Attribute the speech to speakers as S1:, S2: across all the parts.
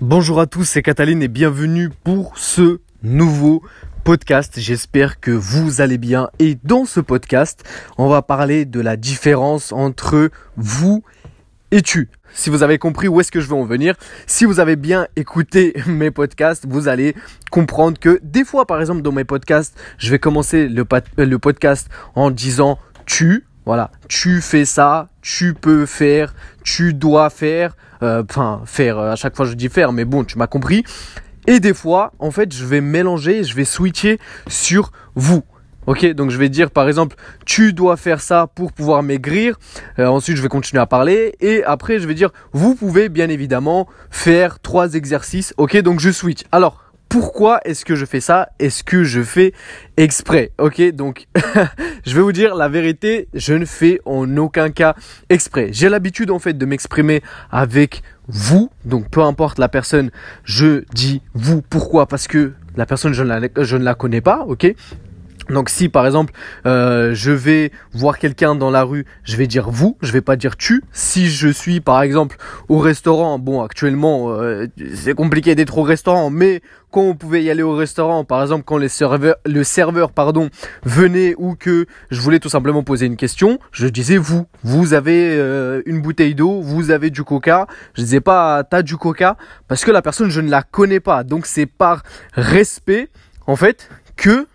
S1: Bonjour à tous, c'est Cataline et bienvenue pour ce nouveau podcast. J'espère que vous allez bien et dans ce podcast, on va parler de la différence entre vous et tu. Si vous avez compris où est-ce que je veux en venir, si vous avez bien écouté mes podcasts, vous allez comprendre que des fois, par exemple, dans mes podcasts, je vais commencer le, le podcast en disant tu, voilà, tu fais ça, tu peux faire, tu dois faire, euh, enfin faire, euh, à chaque fois je dis faire, mais bon, tu m'as compris. Et des fois, en fait, je vais mélanger, je vais switcher sur vous. Ok, donc je vais dire par exemple, tu dois faire ça pour pouvoir maigrir. Euh, ensuite, je vais continuer à parler et après, je vais dire, vous pouvez bien évidemment faire trois exercices. Ok, donc je switch. Alors, pourquoi est-ce que je fais ça? Est-ce que je fais exprès? Ok, donc je vais vous dire la vérité, je ne fais en aucun cas exprès. J'ai l'habitude en fait de m'exprimer avec vous, donc peu importe la personne, je dis vous. Pourquoi? Parce que la personne je ne la, connais pas, ok? Donc si par exemple euh, je vais voir quelqu'un dans la rue, je vais dire vous, je vais pas dire tu. Si je suis par exemple au restaurant, bon actuellement euh, c'est compliqué d'être au restaurant, mais quand on pouvait y aller au restaurant, par exemple quand le serveur pardon venait ou que je voulais tout simplement poser une question, je disais vous. Vous avez euh, une bouteille d'eau, vous avez du coca. Je disais pas t'as du coca parce que la personne je ne la connais pas. Donc c'est par respect en fait que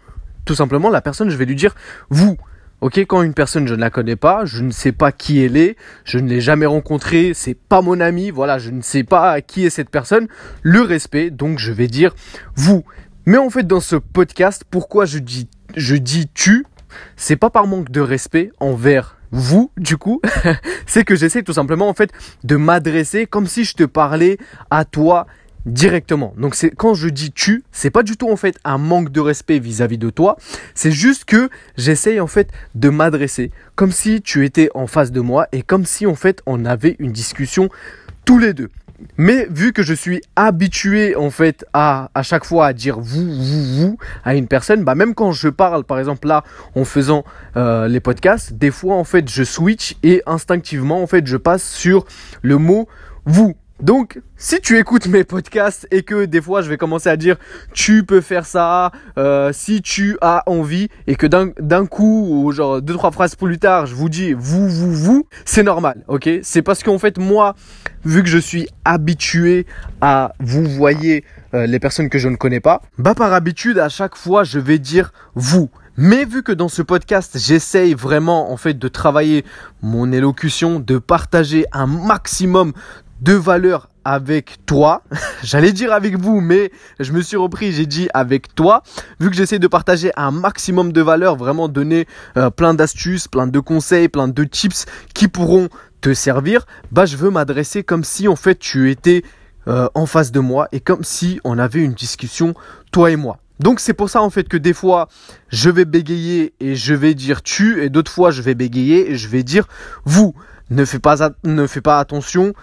S1: tout simplement, la personne, je vais lui dire vous. Ok, quand une personne je ne la connais pas, je ne sais pas qui elle est, je ne l'ai jamais rencontrée, c'est pas mon ami, voilà, je ne sais pas qui est cette personne. Le respect, donc je vais dire vous. Mais en fait, dans ce podcast, pourquoi je dis je dis tu, c'est pas par manque de respect envers vous, du coup, c'est que j'essaie tout simplement en fait de m'adresser comme si je te parlais à toi directement. Donc c'est quand je dis tu, c'est pas du tout en fait un manque de respect vis-à-vis de toi, c'est juste que j'essaye en fait de m'adresser comme si tu étais en face de moi et comme si en fait on avait une discussion tous les deux. Mais vu que je suis habitué en fait à à chaque fois à dire vous vous vous à une personne, bah même quand je parle par exemple là en faisant euh, les podcasts, des fois en fait je switch et instinctivement en fait je passe sur le mot vous donc, si tu écoutes mes podcasts et que des fois je vais commencer à dire tu peux faire ça, euh, si tu as envie, et que d'un coup, ou genre deux trois phrases plus tard, je vous dis vous, vous, vous, c'est normal, ok? C'est parce qu'en fait moi, vu que je suis habitué à vous voyez euh, les personnes que je ne connais pas, bah par habitude à chaque fois je vais dire vous. Mais vu que dans ce podcast, j'essaye vraiment en fait de travailler mon élocution, de partager un maximum de valeur avec toi. J'allais dire avec vous, mais je me suis repris, j'ai dit avec toi. Vu que j'essaie de partager un maximum de valeur, vraiment donner euh, plein d'astuces, plein de conseils, plein de tips qui pourront te servir, bah je veux m'adresser comme si en fait tu étais euh, en face de moi et comme si on avait une discussion toi et moi. Donc c'est pour ça en fait que des fois je vais bégayer et je vais dire tu et d'autres fois je vais bégayer et je vais dire vous. Ne fais pas, ne fais pas attention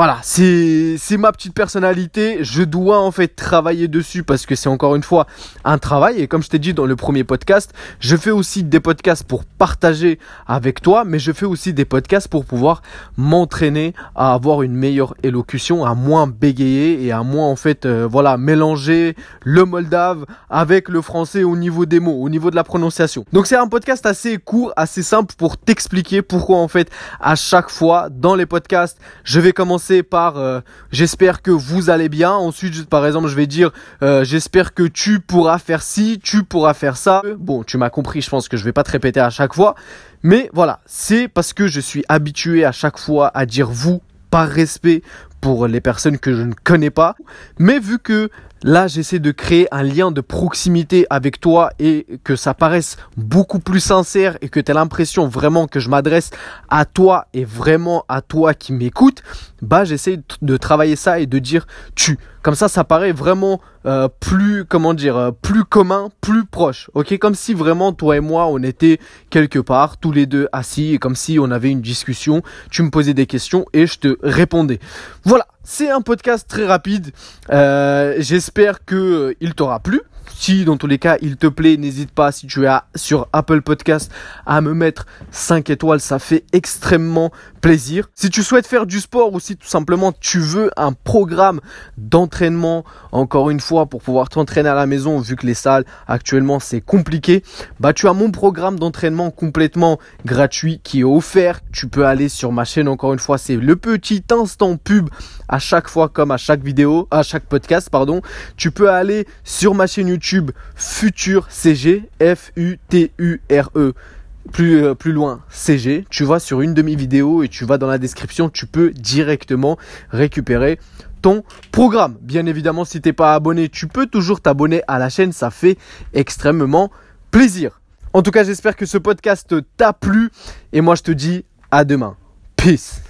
S1: voilà, c'est ma petite personnalité. Je dois en fait travailler dessus parce que c'est encore une fois un travail. Et comme je t'ai dit dans le premier podcast, je fais aussi des podcasts pour partager avec toi, mais je fais aussi des podcasts pour pouvoir m'entraîner à avoir une meilleure élocution, à moins bégayer et à moins en fait euh, voilà mélanger le moldave avec le français au niveau des mots, au niveau de la prononciation. Donc c'est un podcast assez court, assez simple pour t'expliquer pourquoi en fait à chaque fois dans les podcasts je vais commencer par euh, j'espère que vous allez bien. Ensuite, par exemple, je vais dire euh, j'espère que tu pourras faire ci, tu pourras faire ça. Bon, tu m'as compris, je pense que je vais pas te répéter à chaque fois. Mais voilà, c'est parce que je suis habitué à chaque fois à dire vous par respect pour les personnes que je ne connais pas. Mais vu que Là, j'essaie de créer un lien de proximité avec toi et que ça paraisse beaucoup plus sincère et que tu aies l'impression vraiment que je m'adresse à toi et vraiment à toi qui m'écoute. Bah, j'essaie de travailler ça et de dire tu. Comme ça, ça paraît vraiment euh, plus, comment dire, euh, plus commun, plus proche. Ok, comme si vraiment toi et moi, on était quelque part, tous les deux assis, comme si on avait une discussion. Tu me posais des questions et je te répondais. Voilà. C'est un podcast très rapide. Euh, j'espère que il t'aura plu. Si dans tous les cas il te plaît, n'hésite pas si tu es sur Apple Podcast à me mettre 5 étoiles, ça fait extrêmement plaisir. Si tu souhaites faire du sport ou si tout simplement tu veux un programme d'entraînement, encore une fois, pour pouvoir t'entraîner à la maison, vu que les salles actuellement c'est compliqué, bah tu as mon programme d'entraînement complètement gratuit qui est offert. Tu peux aller sur ma chaîne, encore une fois, c'est le petit instant pub à chaque fois comme à chaque vidéo, à chaque podcast, pardon. Tu peux aller sur ma chaîne YouTube Futur CG, F-U-T-U-R-E plus, euh, plus loin CG, tu vas sur une demi-vidéo et tu vas dans la description, tu peux directement récupérer ton programme. Bien évidemment, si t'es pas abonné, tu peux toujours t'abonner à la chaîne, ça fait extrêmement plaisir. En tout cas, j'espère que ce podcast t'a plu et moi je te dis à demain. Peace.